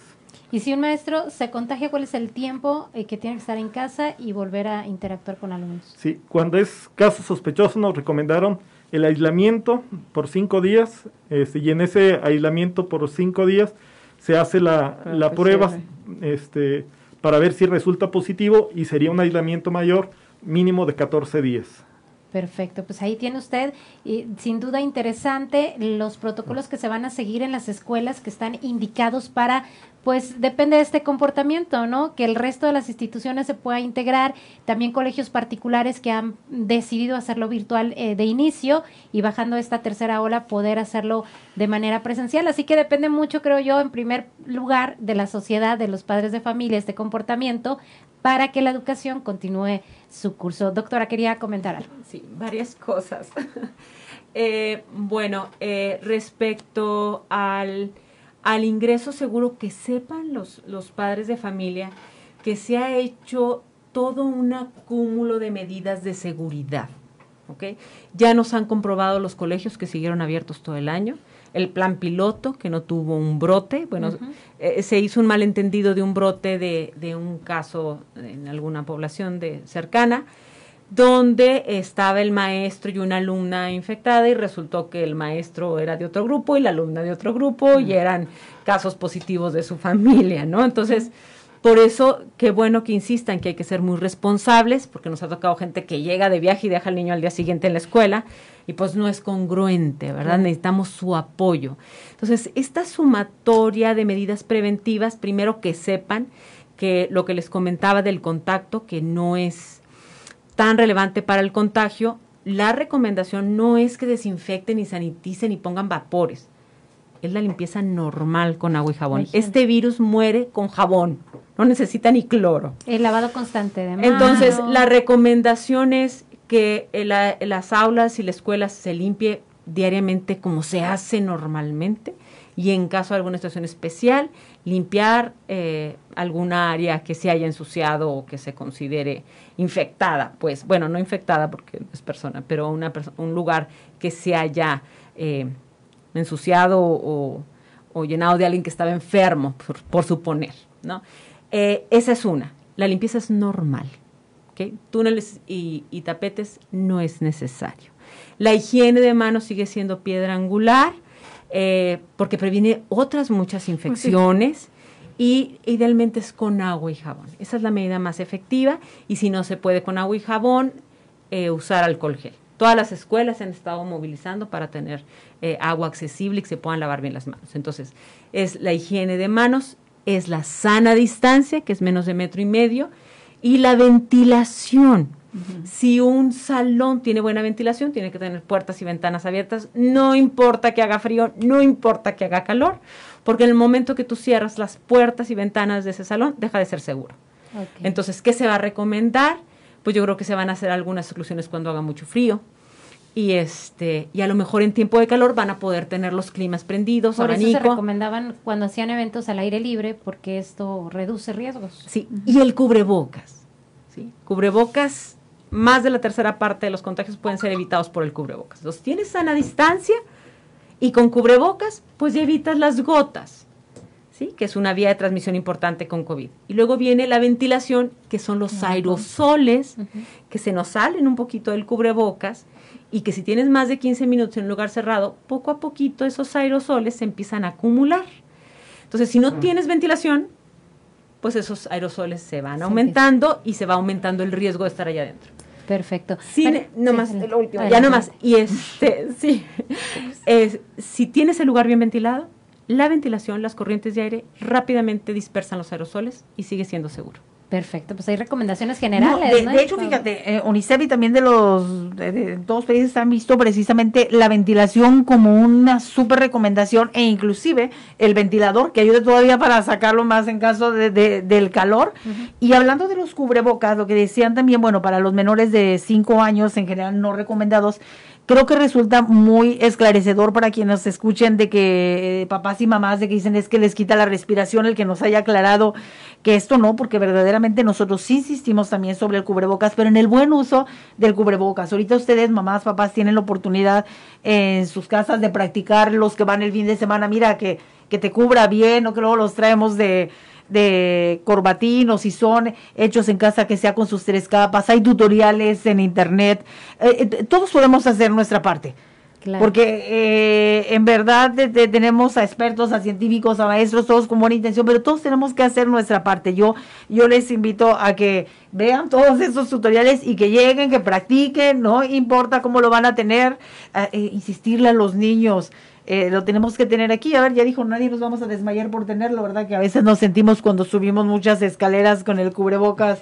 Y si un maestro se contagia, ¿cuál es el tiempo eh, que tiene que estar en casa y volver a interactuar con alumnos? Sí, cuando es caso sospechoso nos recomendaron el aislamiento por cinco días este, y en ese aislamiento por cinco días se hace la, ah, la pues prueba este, para ver si resulta positivo y sería un aislamiento mayor mínimo de 14 días. Perfecto, pues ahí tiene usted, y sin duda interesante, los protocolos que se van a seguir en las escuelas que están indicados para pues depende de este comportamiento, ¿no? Que el resto de las instituciones se pueda integrar, también colegios particulares que han decidido hacerlo virtual eh, de inicio y bajando esta tercera ola poder hacerlo de manera presencial. Así que depende mucho, creo yo, en primer lugar de la sociedad, de los padres de familia, este comportamiento para que la educación continúe su curso. Doctora, quería comentar algo. Sí, varias cosas. (laughs) eh, bueno, eh, respecto al al ingreso seguro que sepan los, los padres de familia que se ha hecho todo un acúmulo de medidas de seguridad. ¿ok? Ya nos han comprobado los colegios que siguieron abiertos todo el año, el plan piloto que no tuvo un brote, bueno, eh, se hizo un malentendido de un brote de, de un caso en alguna población de cercana, donde estaba el maestro y una alumna infectada y resultó que el maestro era de otro grupo y la alumna de otro grupo y eran casos positivos de su familia, ¿no? Entonces, por eso, qué bueno que insistan que hay que ser muy responsables, porque nos ha tocado gente que llega de viaje y deja al niño al día siguiente en la escuela, y pues no es congruente, ¿verdad? Necesitamos su apoyo. Entonces, esta sumatoria de medidas preventivas, primero que sepan que lo que les comentaba del contacto, que no es tan relevante para el contagio, la recomendación no es que desinfecten y saniticen y pongan vapores. Es la limpieza normal con agua y jabón. Este virus muere con jabón, no necesita ni cloro. El lavado constante de manos. Entonces, la recomendación es que las aulas y la escuela se limpie diariamente como se hace normalmente y en caso de alguna situación especial, limpiar eh, alguna área que se haya ensuciado o que se considere infectada, pues bueno, no infectada porque es persona, pero una un lugar que se haya eh, ensuciado o, llenado de alguien que estaba enfermo, por, suponer, ¿no? Eh, esa es una. La limpieza es normal. ¿okay? Túneles y, y tapetes no es necesario. La higiene de manos sigue siendo piedra angular eh, porque previene otras muchas infecciones. Y idealmente es con agua y jabón. Esa es la medida más efectiva. Y si no se puede con agua y jabón, eh, usar alcohol gel. Todas las escuelas se han estado movilizando para tener eh, agua accesible y que se puedan lavar bien las manos. Entonces, es la higiene de manos, es la sana distancia, que es menos de metro y medio, y la ventilación. Si un salón tiene buena ventilación, tiene que tener puertas y ventanas abiertas, no importa que haga frío, no importa que haga calor, porque en el momento que tú cierras las puertas y ventanas de ese salón, deja de ser seguro. Entonces, ¿qué se va a recomendar? Pues yo creo que se van a hacer algunas exclusiones cuando haga mucho frío. Y este, y a lo mejor en tiempo de calor van a poder tener los climas prendidos, Por eso se recomendaban cuando hacían eventos al aire libre, porque esto reduce riesgos. Sí, y el cubrebocas. ¿sí? Cubrebocas más de la tercera parte de los contagios pueden ser evitados por el cubrebocas. Entonces, tienes sana distancia y con cubrebocas, pues ya evitas las gotas, ¿sí? Que es una vía de transmisión importante con COVID. Y luego viene la ventilación, que son los aerosoles, que se nos salen un poquito del cubrebocas y que si tienes más de 15 minutos en un lugar cerrado, poco a poquito esos aerosoles se empiezan a acumular. Entonces, si no tienes ventilación, pues esos aerosoles se van aumentando y se va aumentando el riesgo de estar allá adentro. Perfecto. no más, lo último, ya no más. Y este, (laughs) sí, es, si tienes el lugar bien ventilado, la ventilación, las corrientes de aire rápidamente dispersan los aerosoles y sigue siendo seguro. Perfecto, pues hay recomendaciones generales. de, hecho, fíjate, eh, UNICEF y también de los de, todos los países han visto precisamente la ventilación como una súper recomendación e inclusive el ventilador que ayude todavía para sacarlo más en caso de, del calor. Y hablando de los cubrebocas, lo que decían también, bueno, para los menores de 5 años en general no recomendados, creo que resulta muy esclarecedor para quienes escuchen de que eh, papás y mamás de que dicen es que les quita la respiración el que nos haya aclarado que esto no, porque verdaderamente nosotros sí insistimos también sobre el cubrebocas, pero en el buen uso del cubrebocas. Ahorita ustedes, mamás, papás, tienen la oportunidad en sus casas de practicar los que van el fin de semana, mira, que, que te cubra bien, o que luego los traemos de de corbatín o si son hechos en casa que sea con sus tres capas, hay tutoriales en internet, eh, eh, todos podemos hacer nuestra parte. Porque eh, en verdad tenemos a expertos, a científicos, a maestros, todos con buena intención, pero todos tenemos que hacer nuestra parte. Yo, yo les invito a que vean todos esos tutoriales y que lleguen, que practiquen, no importa cómo lo van a tener, insistirle a los niños. Eh, lo tenemos que tener aquí. A ver, ya dijo, nadie nos vamos a desmayar por tenerlo, ¿verdad? Que a veces nos sentimos cuando subimos muchas escaleras con el cubrebocas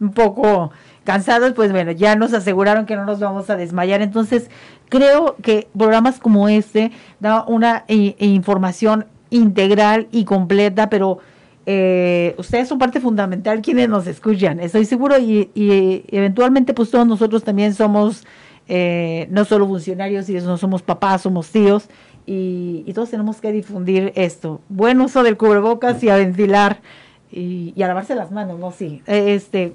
un poco cansados, pues bueno, ya nos aseguraron que no nos vamos a desmayar. Entonces, creo que programas como este da una información integral y completa, pero eh, ustedes son parte fundamental quienes nos escuchan, estoy seguro, y, y eventualmente pues todos nosotros también somos eh, no solo funcionarios, y no somos papás, somos tíos, y, todos tenemos que difundir esto. Buen uso del cubrebocas y a ventilar y a lavarse las manos, ¿no? Sí, este,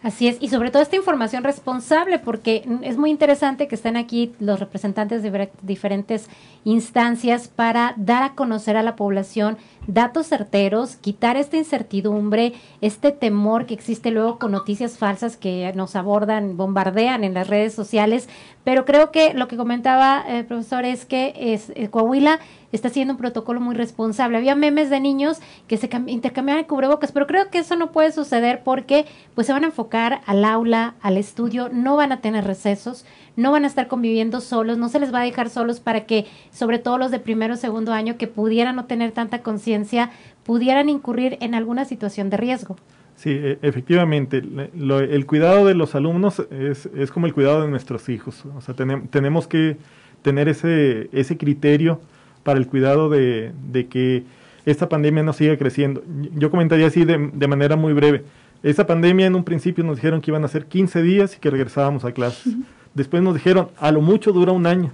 Así es, y sobre todo esta información responsable, porque es muy interesante que estén aquí los representantes de diferentes instancias para dar a conocer a la población datos certeros, quitar esta incertidumbre, este temor que existe luego con noticias falsas que nos abordan, bombardean en las redes sociales. Pero creo que lo que comentaba el profesor es que es, eh, Coahuila está haciendo un protocolo muy responsable. Había memes de niños que se intercambiaban cubrebocas, pero creo que eso no puede suceder porque pues se van a enfocar al aula, al estudio, no van a tener recesos, no van a estar conviviendo solos, no se les va a dejar solos para que, sobre todo los de primero o segundo año, que pudieran no tener tanta conciencia, pudieran incurrir en alguna situación de riesgo. Sí, e, efectivamente, el cuidado de los alumnos es, es, como el cuidado de nuestros hijos. O sea, tenemos que tener ese, ese criterio para el cuidado de, de, que esta pandemia no siga creciendo. Yo comentaría así de, de, manera muy breve. Esa pandemia en un principio nos dijeron que iban a ser 15 días y que regresábamos a clases. Después nos dijeron, a lo mucho dura un año.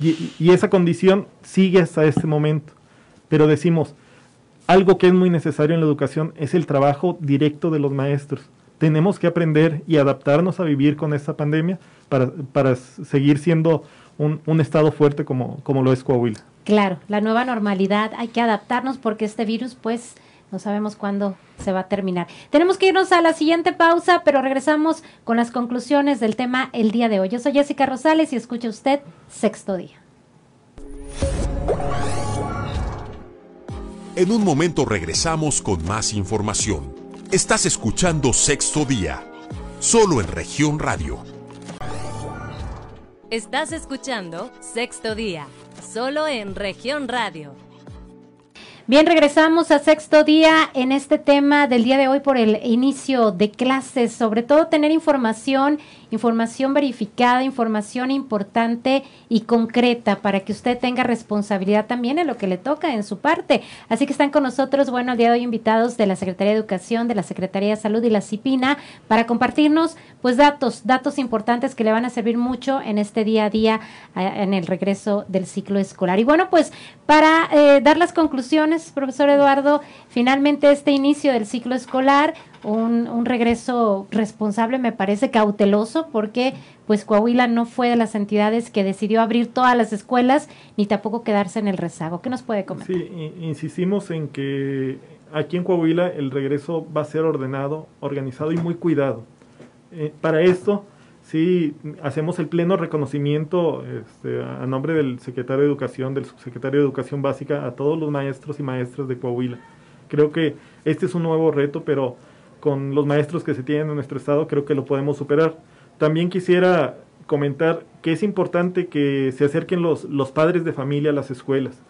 Y, esa condición sigue hasta este momento. Pero decimos, algo que es muy necesario en la educación es el trabajo directo de los maestros. Tenemos que aprender y adaptarnos a vivir con esta pandemia para, para seguir siendo un, un, estado fuerte como, como lo es Coahuila. Claro, la nueva normalidad, hay que adaptarnos porque este virus pues no sabemos cuándo se va a terminar. Tenemos que irnos a la siguiente pausa, pero regresamos con las conclusiones del tema el día de hoy. Yo soy Jessica Rosales y escucha usted Sexto Día. En un momento regresamos con más información. Estás escuchando Sexto Día, solo en región radio. Estás escuchando Sexto Día, solo en región radio. Bien, regresamos a sexto día en este tema del día de hoy por el inicio de clases, sobre todo tener información información verificada, información importante y concreta para que usted tenga responsabilidad también en lo que le toca en su parte. Así que están con nosotros, bueno, el día de hoy invitados de la Secretaría de Educación, de la Secretaría de Salud y la CIPINA para compartirnos pues datos, datos importantes que le van a servir mucho en este día a día en el regreso del ciclo escolar. Y bueno, pues para eh, dar las conclusiones, profesor Eduardo, finalmente este inicio del ciclo escolar, un, un, regreso responsable, me parece cauteloso, porque pues Coahuila no fue de las entidades que decidió abrir todas las escuelas, ni tampoco quedarse en el rezago. ¿Qué nos puede comentar? Sí, insistimos en que aquí en Coahuila el regreso va a ser ordenado, organizado y muy cuidado. Eh, para esto, sí, hacemos el pleno reconocimiento este, a nombre del secretario de Educación, del subsecretario de Educación Básica, a todos los maestros y maestras de Coahuila. Creo que este es un nuevo reto, pero con los maestros que se tienen en nuestro estado, creo que lo podemos superar. También quisiera comentar que es importante que se acerquen los, los padres de familia a las escuelas,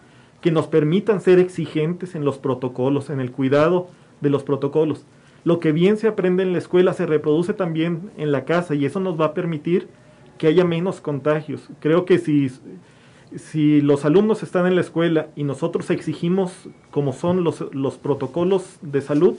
que nos permitan ser exigentes en los protocolos, en el cuidado de los protocolos. Lo que bien se aprende en la escuela se reproduce también en la casa y eso nos va a permitir que haya menos contagios. Creo que si, si los alumnos están en la escuela y nosotros exigimos como son los, los protocolos de salud,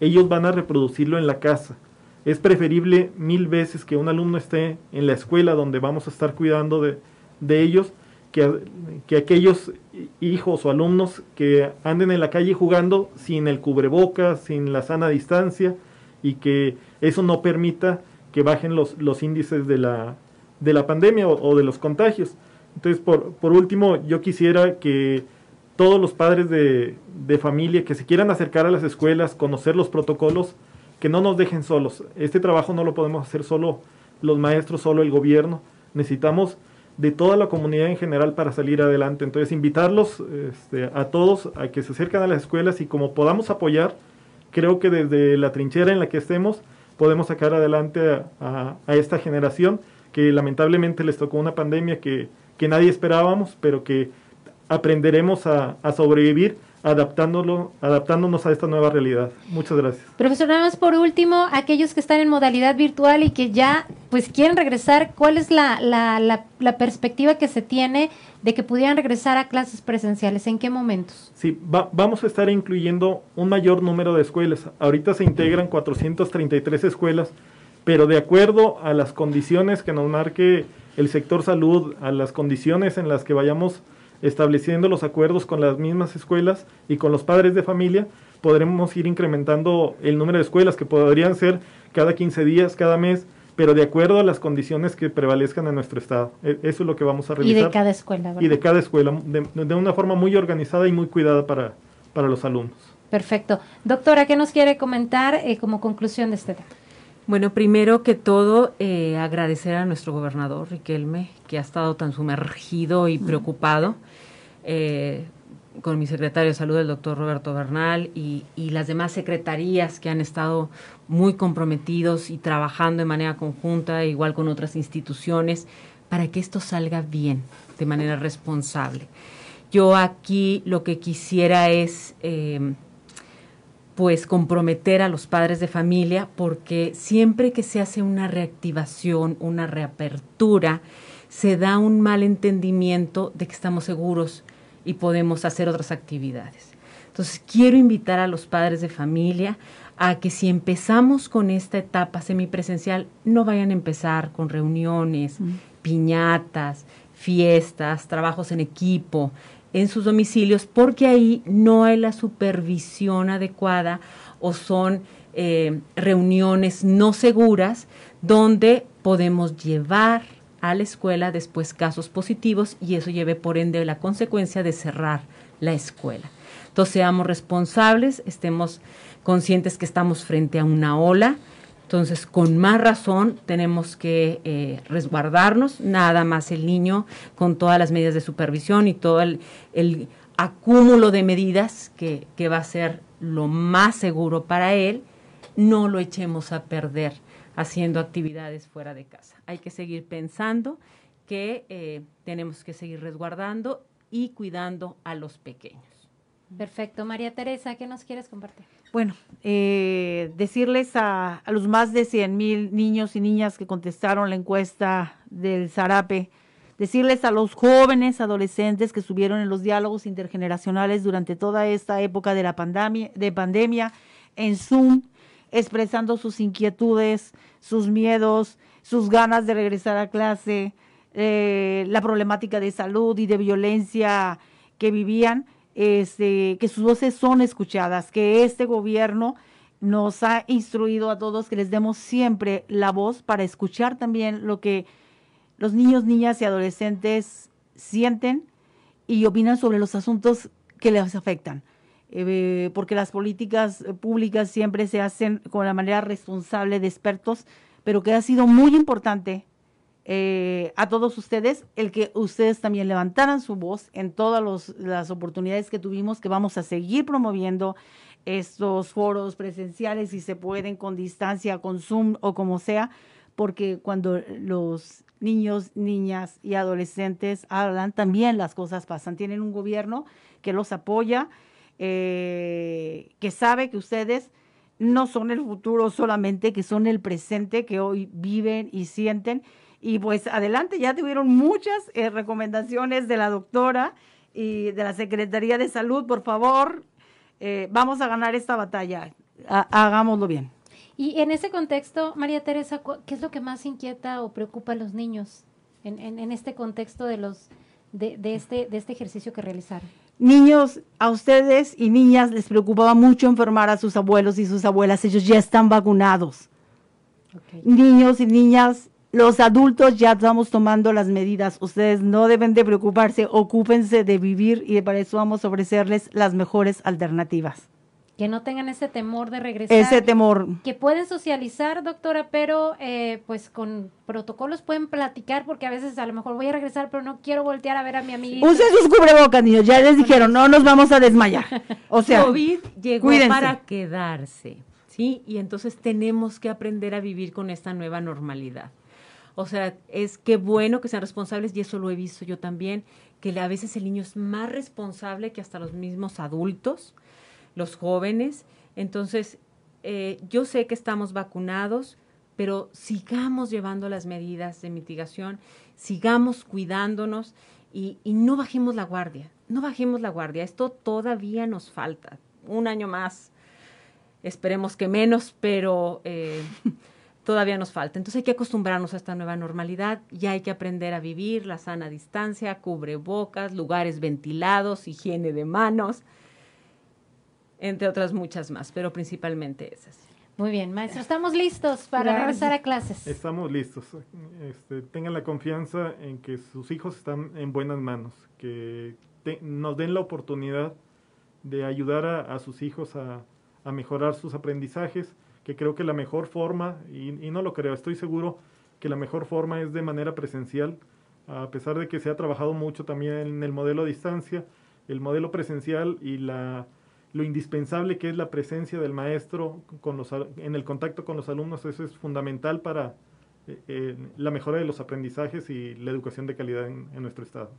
ellos van a reproducirlo en la casa. Es preferible mil veces que un alumno esté en la escuela donde vamos a estar cuidando de, de ellos que, que, aquellos hijos o alumnos que anden en la calle jugando sin el cubrebocas, sin la sana distancia y que eso no permita que bajen los, los índices de la, de la pandemia o, o de los contagios. Entonces, por, por último, yo quisiera que todos los padres de, de, familia que se quieran acercar a las escuelas, conocer los protocolos, que no nos dejen solos. Este trabajo no lo podemos hacer solo los maestros, solo el gobierno. Necesitamos de toda la comunidad en general para salir adelante. Entonces, invitarlos este, a todos a que se acerquen a las escuelas y como podamos apoyar, creo que desde la trinchera en la que estemos, podemos sacar adelante a, a, a esta generación que lamentablemente les tocó una pandemia que, que nadie esperábamos, pero que aprenderemos a, a sobrevivir adaptándolo, adaptándonos a esta nueva realidad. Muchas gracias. Profesor, nada más por último, aquellos que están en modalidad virtual y que ya pues quieren regresar, ¿cuál es la, la, la, la perspectiva que se tiene de que pudieran regresar a clases presenciales? ¿En qué momentos? Sí, va, vamos a estar incluyendo un mayor número de escuelas. Ahorita se integran 433 escuelas, pero de acuerdo a las condiciones que nos marque el sector salud, a las condiciones en las que vayamos estableciendo los acuerdos con las mismas escuelas y con los padres de familia, podremos ir incrementando el número de escuelas que podrían ser cada 15 días, cada mes, pero de acuerdo a las condiciones que prevalezcan en nuestro estado. E, eso es lo que vamos a realizar. Y de cada escuela, ¿verdad? Y de cada escuela, de, una forma muy organizada y muy cuidada para, para los alumnos. Perfecto. Doctora, ¿qué nos quiere comentar eh, como conclusión de este tema? Bueno, primero que todo, eh, agradecer a nuestro gobernador Riquelme, que ha estado tan sumergido y preocupado, eh, con mi secretario de salud, el doctor Roberto Bernal, y, y, las demás secretarías que han estado muy comprometidos y trabajando de manera conjunta, igual con otras instituciones, para que esto salga bien, de manera responsable. Yo aquí lo que quisiera es eh, pues comprometer a los padres de familia porque siempre que se hace una reactivación, una reapertura, se da un mal entendimiento de que estamos seguros y podemos hacer otras actividades. Entonces, quiero invitar a los padres de familia a que si empezamos con esta etapa semipresencial, no vayan a empezar con reuniones, piñatas, fiestas, trabajos en equipo, en sus domicilios porque ahí no hay la supervisión adecuada o son eh, reuniones no seguras donde podemos llevar a la escuela después casos positivos y eso lleve por ende la consecuencia de cerrar la escuela. Entonces seamos responsables, estemos conscientes que estamos frente a una ola, entonces, con más razón tenemos que eh, resguardarnos, nada más el niño con todas las medidas de supervisión y todo el, acúmulo de medidas que, va a ser lo más seguro para él, no lo echemos a perder haciendo actividades fuera de casa. Hay que seguir pensando que eh, tenemos que seguir resguardando y cuidando a los pequeños. Perfecto. María Teresa, ¿qué nos quieres compartir? Bueno, eh, decirles a, los más de 100 mil niños y niñas que contestaron la encuesta del Zarape, decirles a los jóvenes, adolescentes que estuvieron en los diálogos intergeneracionales durante toda esta época de la pandemia, de pandemia en Zoom, expresando sus inquietudes, sus miedos, sus ganas de regresar a clase, eh, la problemática de salud y de violencia que vivían, este, que sus voces son escuchadas, que este gobierno nos ha instruido a todos que les demos siempre la voz para escuchar también lo que los niños, niñas y adolescentes sienten y opinan sobre los asuntos que les afectan. Eh, porque las políticas públicas siempre se hacen con la manera responsable de expertos, pero que ha sido muy importante eh, a todos ustedes el que ustedes también levantaran su voz en todas las oportunidades que tuvimos, que vamos a seguir promoviendo estos foros presenciales, si se pueden, con distancia, con Zoom o como sea, porque cuando los niños, niñas y adolescentes hablan, también las cosas pasan. Tienen un gobierno que los apoya, eh, que sabe que ustedes no son el futuro solamente, que son el presente, que hoy viven y sienten y pues adelante, ya tuvieron muchas eh, recomendaciones de la doctora y de la Secretaría de Salud. Por favor, eh, vamos a ganar esta batalla. hagámoslo bien. Y en ese contexto, María Teresa, ¿qué es lo que más inquieta o preocupa a los niños en, en, este contexto de los de, de, este, de este ejercicio que realizaron? Niños, a ustedes y niñas les preocupaba mucho enfermar a sus abuelos y sus abuelas. Ellos ya están vacunados. Niños y niñas los adultos ya estamos tomando las medidas. Ustedes no deben de preocuparse, ocúpense de vivir y para eso vamos a ofrecerles las mejores alternativas. Que no tengan ese temor de regresar. Ese temor. Que pueden socializar, doctora, pero eh, pues con protocolos pueden platicar porque a veces a lo mejor voy a regresar, pero no quiero voltear a ver a mi amiga. Usen sus cubrebocas, niños. Ya les dijeron, no nos vamos a desmayar. O sea, COVID llegó para quedarse, ¿sí? Y entonces tenemos que aprender a vivir con esta nueva normalidad. O sea, es que bueno que sean responsables y eso lo he visto yo también, que a veces el niño es más responsable que hasta los mismos adultos, los jóvenes. Entonces, eh, yo sé que estamos vacunados, pero sigamos llevando las medidas de mitigación, sigamos cuidándonos y, no bajemos la guardia, no bajemos la guardia. Esto todavía nos falta, un año más, esperemos que menos, pero... Eh, (laughs) todavía nos falta. Entonces hay que acostumbrarnos a esta nueva normalidad, ya hay que aprender a vivir la sana distancia, cubrebocas, lugares ventilados, higiene de manos, entre otras muchas más, pero principalmente esas. Muy bien, maestro, estamos listos para regresar a clases. Estamos listos. Este, tengan la confianza en que sus hijos están en buenas manos, que nos den la oportunidad de ayudar a, sus hijos a, a mejorar sus aprendizajes que creo que la mejor forma, y, no lo creo, estoy seguro que la mejor forma es de manera presencial, a pesar de que se ha trabajado mucho también en el modelo a distancia, el modelo presencial y la, lo indispensable que es la presencia del maestro con los, en el contacto con los alumnos, eso es fundamental para eh, eh, la mejora de los aprendizajes y la educación de calidad en nuestro estado.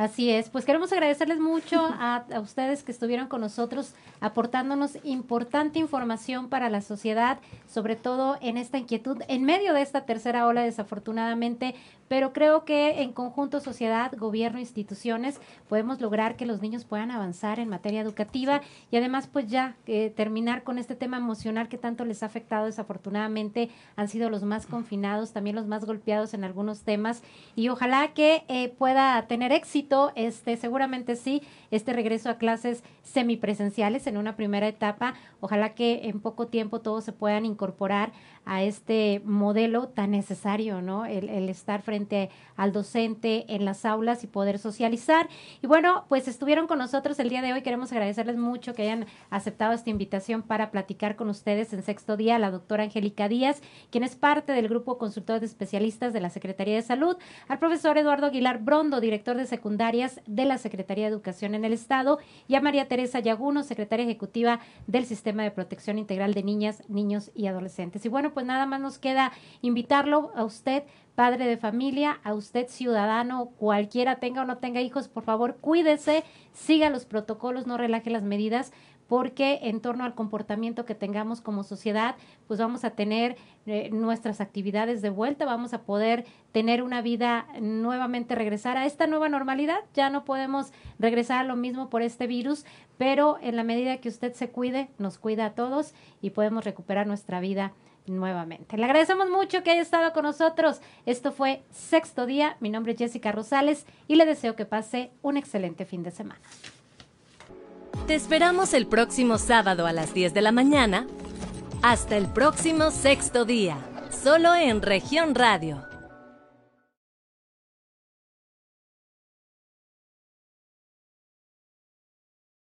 Así es, pues queremos agradecerles mucho a, ustedes que estuvieron con nosotros aportándonos importante información para la sociedad, sobre todo en esta inquietud, en medio de esta tercera ola desafortunadamente, pero creo que en conjunto sociedad, gobierno, instituciones, podemos lograr que los niños puedan avanzar en materia educativa y además pues ya eh, terminar con este tema emocional que tanto les ha afectado desafortunadamente, han sido los más confinados, también los más golpeados en algunos temas y ojalá que eh, pueda tener éxito este, seguramente sí, este regreso a clases semipresenciales en una primera etapa. Ojalá que en poco tiempo todos se puedan incorporar a este modelo tan necesario, ¿no? El, el, estar frente al docente en las aulas y poder socializar. Y bueno, pues estuvieron con nosotros el día de hoy. Queremos agradecerles mucho que hayan aceptado esta invitación para platicar con ustedes en sexto día, la doctora Angélica Díaz, quien es parte del grupo consultor de especialistas de la Secretaría de Salud, al profesor Eduardo Aguilar Brondo, director de secundarias de la Secretaría de Educación en el Estado, y a María Teresa Yaguno, secretaria ejecutiva del Sistema de Protección Integral de Niñas, Niños y Adolescentes. Y bueno, pues nada más nos queda invitarlo a usted, padre de familia, a usted ciudadano, cualquiera tenga o no tenga hijos, por favor, cuídese, siga los protocolos, no relaje las medidas, porque en torno al comportamiento que tengamos como sociedad, pues vamos a tener eh, nuestras actividades de vuelta, vamos a poder tener una vida nuevamente, regresar a esta nueva normalidad. Ya no podemos regresar a lo mismo por este virus, pero en la medida que usted se cuide, nos cuida a todos y podemos recuperar nuestra vida nuevamente. Le agradecemos mucho que haya estado con nosotros. Esto fue Sexto Día. Mi nombre es Jessica Rosales y le deseo que pase un excelente fin de semana. Te esperamos el próximo sábado a las 10 de la mañana. Hasta el próximo Sexto Día, solo en región radio